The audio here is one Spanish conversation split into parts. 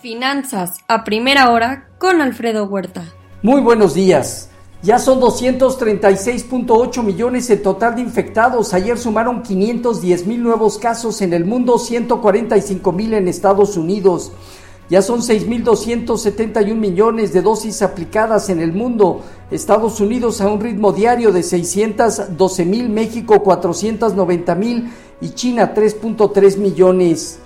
Finanzas a primera hora con Alfredo Huerta. Muy buenos días. Ya son 236.8 millones el total de infectados. Ayer sumaron 510 mil nuevos casos en el mundo, 145 mil en Estados Unidos. Ya son 6.271 millones de dosis aplicadas en el mundo. Estados Unidos a un ritmo diario de 612 mil, México 490 mil y China 3.3 millones.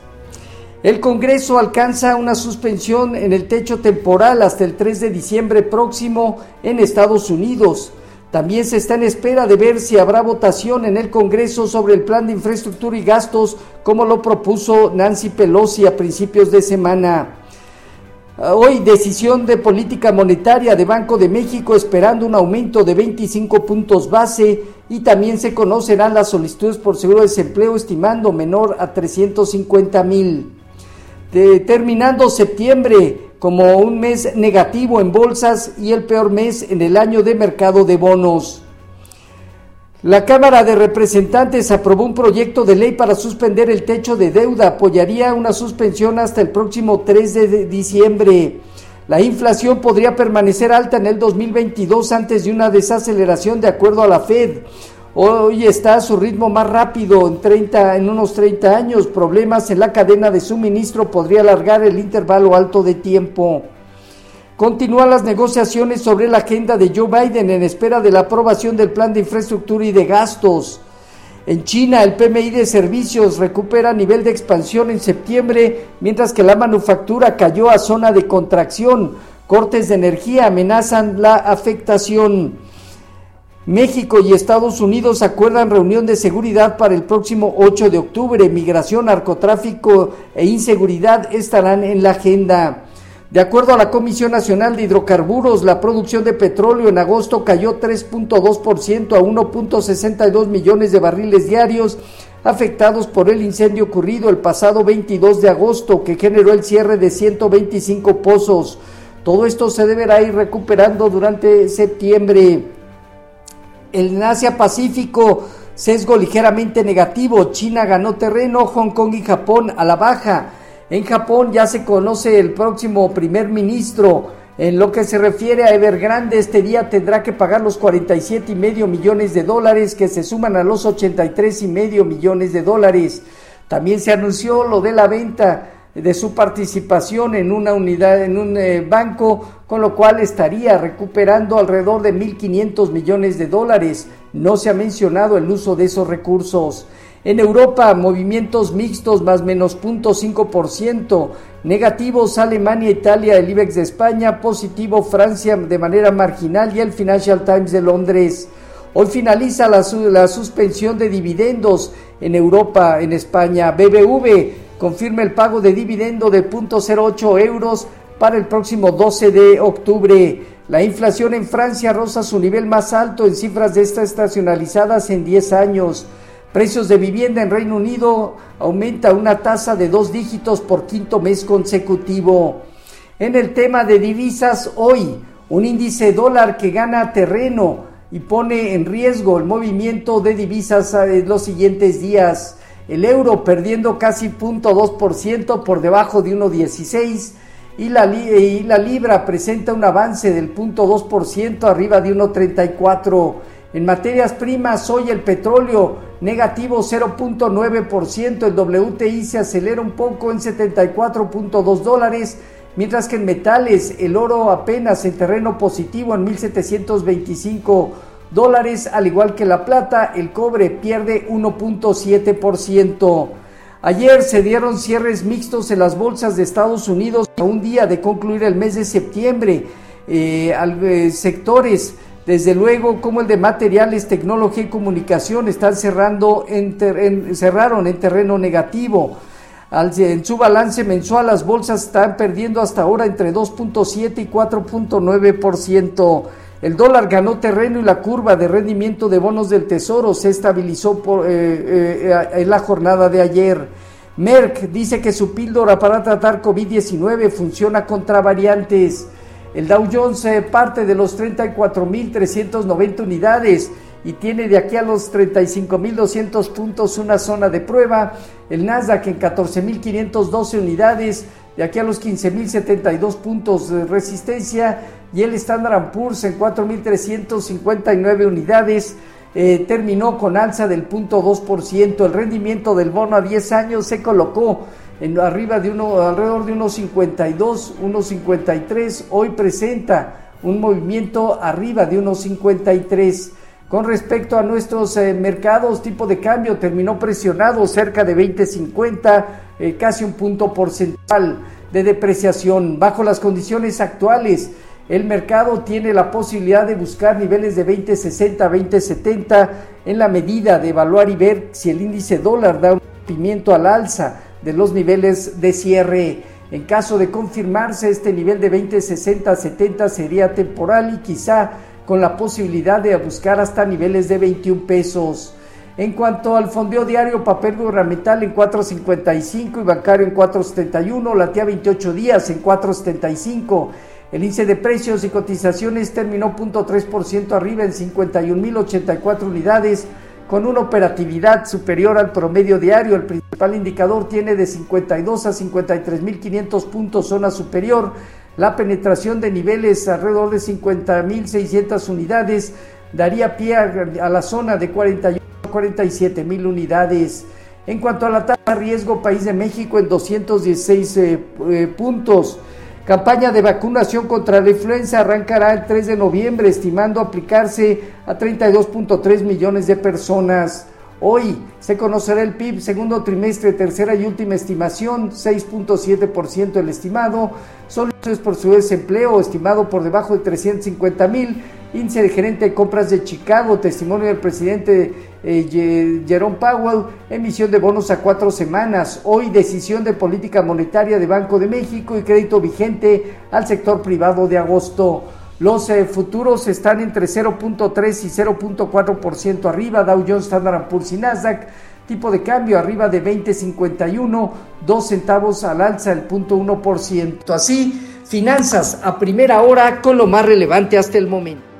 El Congreso alcanza una suspensión en el techo temporal hasta el 3 de diciembre próximo en Estados Unidos. También se está en espera de ver si habrá votación en el Congreso sobre el plan de infraestructura y gastos como lo propuso Nancy Pelosi a principios de semana. Hoy decisión de política monetaria de Banco de México esperando un aumento de 25 puntos base y también se conocerán las solicitudes por seguro de desempleo estimando menor a 350 mil terminando septiembre como un mes negativo en bolsas y el peor mes en el año de mercado de bonos. La Cámara de Representantes aprobó un proyecto de ley para suspender el techo de deuda. Apoyaría una suspensión hasta el próximo 3 de diciembre. La inflación podría permanecer alta en el 2022 antes de una desaceleración de acuerdo a la Fed. Hoy está a su ritmo más rápido en, 30, en unos 30 años. Problemas en la cadena de suministro podría alargar el intervalo alto de tiempo. Continúan las negociaciones sobre la agenda de Joe Biden en espera de la aprobación del plan de infraestructura y de gastos. En China, el PMI de servicios recupera nivel de expansión en septiembre, mientras que la manufactura cayó a zona de contracción. Cortes de energía amenazan la afectación. México y Estados Unidos acuerdan reunión de seguridad para el próximo 8 de octubre. Migración, narcotráfico e inseguridad estarán en la agenda. De acuerdo a la Comisión Nacional de Hidrocarburos, la producción de petróleo en agosto cayó 3.2% a 1.62 millones de barriles diarios, afectados por el incendio ocurrido el pasado 22 de agosto, que generó el cierre de 125 pozos. Todo esto se deberá ir recuperando durante septiembre. En Asia Pacífico, sesgo ligeramente negativo. China ganó terreno, Hong Kong y Japón a la baja. En Japón ya se conoce el próximo primer ministro. En lo que se refiere a Evergrande, este día tendrá que pagar los 47 y medio millones de dólares que se suman a los 83 y medio millones de dólares. También se anunció lo de la venta de su participación en una unidad, en un eh, banco, con lo cual estaría recuperando alrededor de 1.500 millones de dólares. No se ha mencionado el uso de esos recursos. En Europa, movimientos mixtos más menos 0.5%, negativos Alemania, Italia, el IBEX de España, positivo Francia de manera marginal y el Financial Times de Londres. Hoy finaliza la, la suspensión de dividendos en Europa, en España. BBV confirma el pago de dividendo de 0.08 euros para el próximo 12 de octubre. La inflación en Francia roza su nivel más alto en cifras de estas estacionalizadas en 10 años. Precios de vivienda en Reino Unido aumenta una tasa de dos dígitos por quinto mes consecutivo. En el tema de divisas, hoy un índice dólar que gana terreno y pone en riesgo el movimiento de divisas en los siguientes días el euro perdiendo casi 0.2% por debajo de 1.16 y la, y la libra presenta un avance del 0.2% arriba de 1.34. En materias primas, hoy el petróleo negativo 0.9%, el WTI se acelera un poco en 74.2 dólares, mientras que en metales el oro apenas en terreno positivo en 1725 dólares, al igual que la plata, el cobre pierde 1.7%. Ayer se dieron cierres mixtos en las bolsas de Estados Unidos a un día de concluir el mes de septiembre. Eh, eh, sectores, desde luego, como el de materiales, tecnología y comunicación, están cerrando en, cerraron en terreno negativo. en su balance mensual, las bolsas están perdiendo hasta ahora entre 2.7 y 4.9%. El dólar ganó terreno y la curva de rendimiento de bonos del Tesoro se estabilizó eh, eh, en la jornada de ayer. Merck dice que su píldora para tratar COVID-19 funciona contra variantes. El Dow Jones eh, parte de los 34.390 unidades y tiene de aquí a los 35.200 puntos una zona de prueba. El Nasdaq en 14.512 unidades de aquí a los 15.072 puntos de resistencia y el Standard Poor's en 4.359 unidades eh, terminó con alza del 0.2%. El rendimiento del bono a 10 años se colocó en arriba de uno, alrededor de unos 52, unos 53. Hoy presenta un movimiento arriba de unos 53. Con respecto a nuestros eh, mercados, tipo de cambio terminó presionado cerca de 20.50, eh, casi un punto porcentual de depreciación. Bajo las condiciones actuales, el mercado tiene la posibilidad de buscar niveles de 20.60, 20.70 en la medida de evaluar y ver si el índice dólar da un pimiento al alza de los niveles de cierre. En caso de confirmarse este nivel de 20.60, 70 sería temporal y quizá con la posibilidad de buscar hasta niveles de 21 pesos. En cuanto al fondeo diario, papel gubernamental en 4.55 y bancario en 4.71, latía 28 días en 4.75. El índice de precios y cotizaciones terminó 0.3% arriba en 51.084 unidades, con una operatividad superior al promedio diario. El principal indicador tiene de 52 a 53.500 puntos zona superior la penetración de niveles alrededor de 50.600 unidades daría pie a, la zona de 41 a 47 mil unidades. En cuanto a la tasa de riesgo, país de México en 216 eh, eh, puntos. Campaña de vacunación contra la influenza arrancará el 3 de noviembre, estimando aplicarse a 32.3 millones de personas. Hoy se conocerá el PIB segundo trimestre, tercera y última estimación, 6.7% el estimado, soluciones por su desempleo estimado por debajo de 350 mil, índice de gerente de compras de Chicago, testimonio del presidente eh, Jerome Powell, emisión de bonos a cuatro semanas, hoy decisión de política monetaria de Banco de México y crédito vigente al sector privado de agosto. Los eh, futuros están entre 0.3 y 0.4% arriba, Dow Jones, Standard Poor's y Nasdaq. Tipo de cambio arriba de 20.51, 2 centavos al alza, el 0.1%. Así, finanzas a primera hora con lo más relevante hasta el momento.